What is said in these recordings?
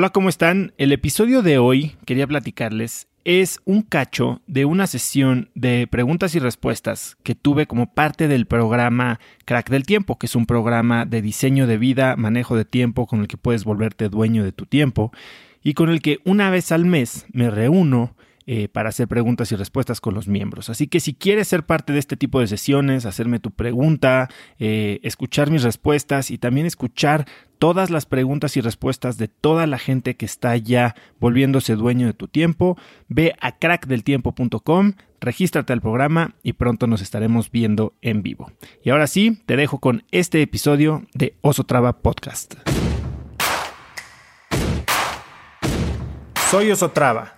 Hola, ¿cómo están? El episodio de hoy, quería platicarles, es un cacho de una sesión de preguntas y respuestas que tuve como parte del programa Crack del Tiempo, que es un programa de diseño de vida, manejo de tiempo, con el que puedes volverte dueño de tu tiempo y con el que una vez al mes me reúno eh, para hacer preguntas y respuestas con los miembros. Así que si quieres ser parte de este tipo de sesiones, hacerme tu pregunta, eh, escuchar mis respuestas y también escuchar todas las preguntas y respuestas de toda la gente que está ya volviéndose dueño de tu tiempo, ve a crackdeltiempo.com, regístrate al programa y pronto nos estaremos viendo en vivo. Y ahora sí, te dejo con este episodio de Oso Traba Podcast. Soy Osotrava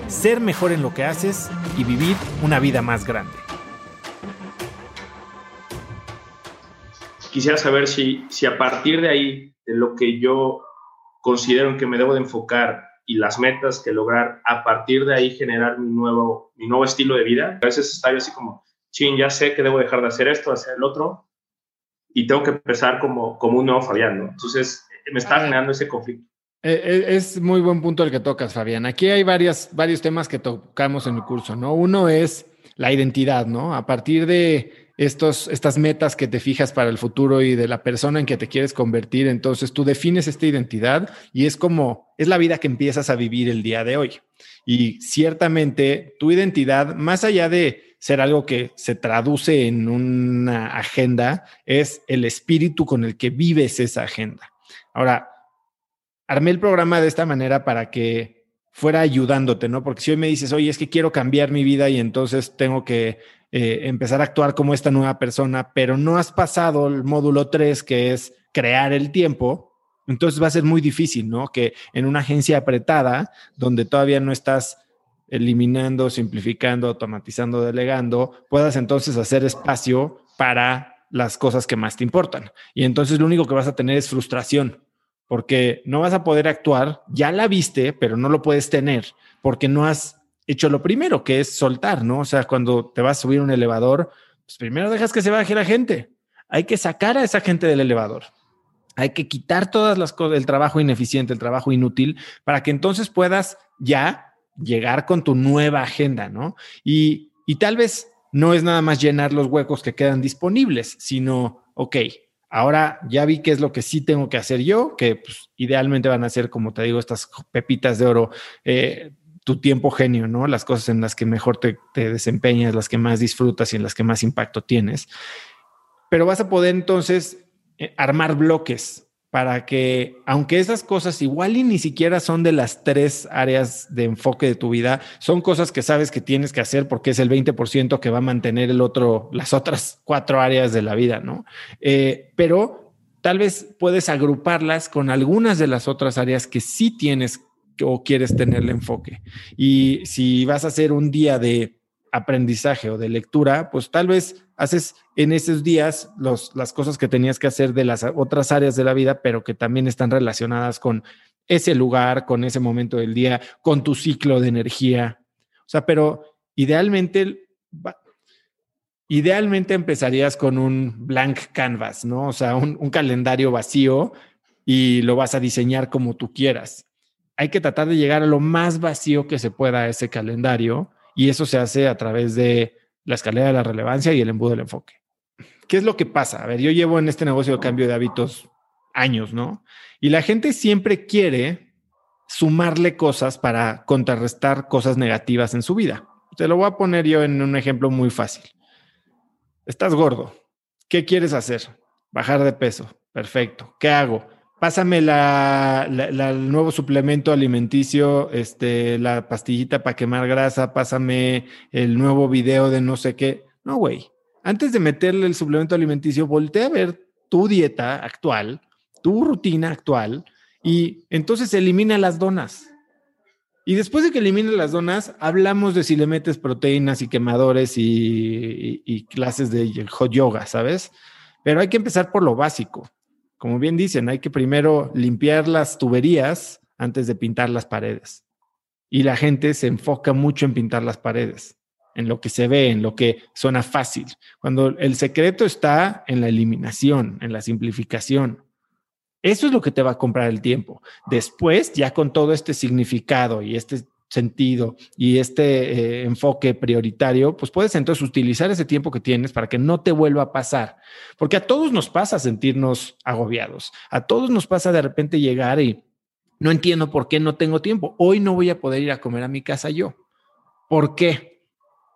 ser mejor en lo que haces y vivir una vida más grande. Quisiera saber si, si a partir de ahí, de lo que yo considero que me debo de enfocar y las metas que lograr, a partir de ahí generar mi nuevo, mi nuevo estilo de vida. A veces está así como, chin, ya sé que debo dejar de hacer esto, hacer el otro, y tengo que empezar como, como un nuevo Fabián, Entonces, me está generando ese conflicto. Eh, eh, es muy buen punto el que tocas, Fabián. Aquí hay varias, varios temas que tocamos en el curso, ¿no? Uno es la identidad, ¿no? A partir de estos, estas metas que te fijas para el futuro y de la persona en que te quieres convertir, entonces tú defines esta identidad y es como, es la vida que empiezas a vivir el día de hoy. Y ciertamente tu identidad, más allá de ser algo que se traduce en una agenda, es el espíritu con el que vives esa agenda. Ahora, armé el programa de esta manera para que fuera ayudándote, ¿no? Porque si hoy me dices, oye, es que quiero cambiar mi vida y entonces tengo que eh, empezar a actuar como esta nueva persona, pero no has pasado el módulo 3, que es crear el tiempo, entonces va a ser muy difícil, ¿no? Que en una agencia apretada, donde todavía no estás eliminando, simplificando, automatizando, delegando, puedas entonces hacer espacio para las cosas que más te importan. Y entonces lo único que vas a tener es frustración porque no vas a poder actuar, ya la viste, pero no lo puedes tener porque no has hecho lo primero, que es soltar, ¿no? O sea, cuando te vas a subir un elevador, pues primero dejas que se baje la gente. Hay que sacar a esa gente del elevador. Hay que quitar todas las cosas, el trabajo ineficiente, el trabajo inútil, para que entonces puedas ya llegar con tu nueva agenda, ¿no? Y, y tal vez no es nada más llenar los huecos que quedan disponibles, sino, ok, Ahora ya vi qué es lo que sí tengo que hacer yo, que pues, idealmente van a ser, como te digo, estas pepitas de oro, eh, tu tiempo genio, ¿no? Las cosas en las que mejor te, te desempeñas, las que más disfrutas y en las que más impacto tienes. Pero vas a poder entonces eh, armar bloques para que, aunque esas cosas igual y ni siquiera son de las tres áreas de enfoque de tu vida, son cosas que sabes que tienes que hacer porque es el 20% que va a mantener el otro, las otras cuatro áreas de la vida, ¿no? Eh, pero tal vez puedes agruparlas con algunas de las otras áreas que sí tienes o quieres tener el enfoque. Y si vas a hacer un día de aprendizaje o de lectura, pues tal vez haces en esos días las cosas que tenías que hacer de las otras áreas de la vida, pero que también están relacionadas con ese lugar, con ese momento del día, con tu ciclo de energía. O sea, pero idealmente, idealmente empezarías con un blank canvas, ¿no? O sea, un, un calendario vacío y lo vas a diseñar como tú quieras. Hay que tratar de llegar a lo más vacío que se pueda a ese calendario y eso se hace a través de la escalera de la relevancia y el embudo del enfoque. ¿Qué es lo que pasa? A ver, yo llevo en este negocio de cambio de hábitos años, ¿no? Y la gente siempre quiere sumarle cosas para contrarrestar cosas negativas en su vida. Te lo voy a poner yo en un ejemplo muy fácil. Estás gordo. ¿Qué quieres hacer? Bajar de peso. Perfecto. ¿Qué hago? Pásame la, el nuevo suplemento alimenticio, este, la pastillita para quemar grasa, pásame el nuevo video de no sé qué. No, güey. Antes de meterle el suplemento alimenticio, voltea a ver tu dieta actual, tu rutina actual, y entonces elimina las donas. Y después de que elimines las donas, hablamos de si le metes proteínas y quemadores y, clases de hot yoga, ¿sabes? Pero hay que empezar por lo básico. Como bien dicen, hay que primero limpiar las tuberías antes de pintar las paredes. Y la gente se enfoca mucho en pintar las paredes, en lo que se ve, en lo que suena fácil. Cuando el secreto está en la eliminación, en la simplificación. Eso es lo que te va a comprar el tiempo. Después, ya con todo este significado y este sentido y este eh, enfoque prioritario, pues puedes entonces utilizar ese tiempo que tienes para que no te vuelva a pasar. Porque a todos nos pasa sentirnos agobiados. A todos nos pasa de repente llegar y no entiendo por qué no tengo tiempo. Hoy no voy a poder ir a comer a mi casa yo. ¿Por qué?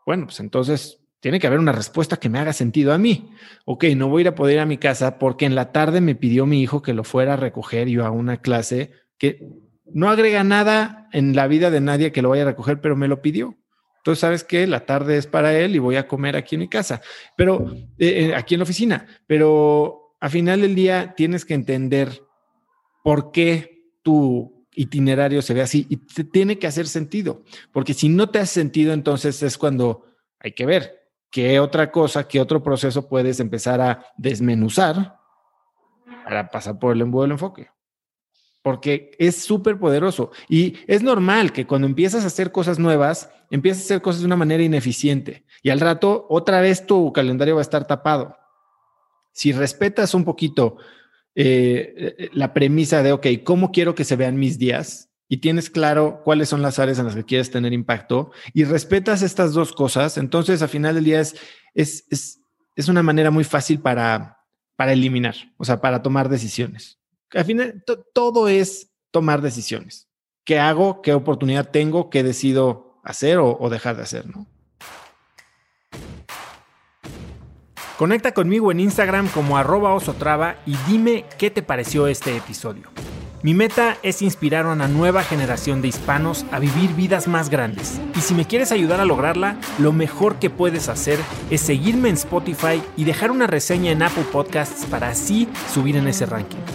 Bueno, pues entonces tiene que haber una respuesta que me haga sentido a mí. Ok, no voy a ir a poder ir a mi casa porque en la tarde me pidió mi hijo que lo fuera a recoger yo a una clase que no agrega nada en la vida de nadie que lo vaya a recoger, pero me lo pidió. Entonces, ¿sabes qué? La tarde es para él y voy a comer aquí en mi casa, pero eh, eh, aquí en la oficina. Pero a final del día tienes que entender por qué tu itinerario se ve así y te tiene que hacer sentido, porque si no te hace sentido, entonces es cuando hay que ver ¿qué otra cosa, qué otro proceso puedes empezar a desmenuzar para pasar por el embudo del enfoque? Porque es súper poderoso y es normal que cuando empiezas a hacer cosas nuevas, empieces a hacer cosas de una manera ineficiente y al rato otra vez tu calendario va a estar tapado. Si respetas un poquito eh, la premisa de, ok, ¿cómo quiero que se vean mis días? y tienes claro cuáles son las áreas en las que quieres tener impacto y respetas estas dos cosas, entonces al final del día es, es, es, una manera muy fácil para, para eliminar, o sea, para tomar decisiones. Al final, todo es tomar decisiones. ¿Qué hago? ¿Qué oportunidad tengo? ¿Qué decido hacer o, dejar de hacer? Conecta conmigo en Instagram como arroba osotrava y dime qué te pareció este episodio. Mi meta es inspirar a una nueva generación de hispanos a vivir vidas más grandes. Y si me quieres ayudar a lograrla, lo mejor que puedes hacer es seguirme en Spotify y dejar una reseña en Apple Podcasts para así subir en ese ranking.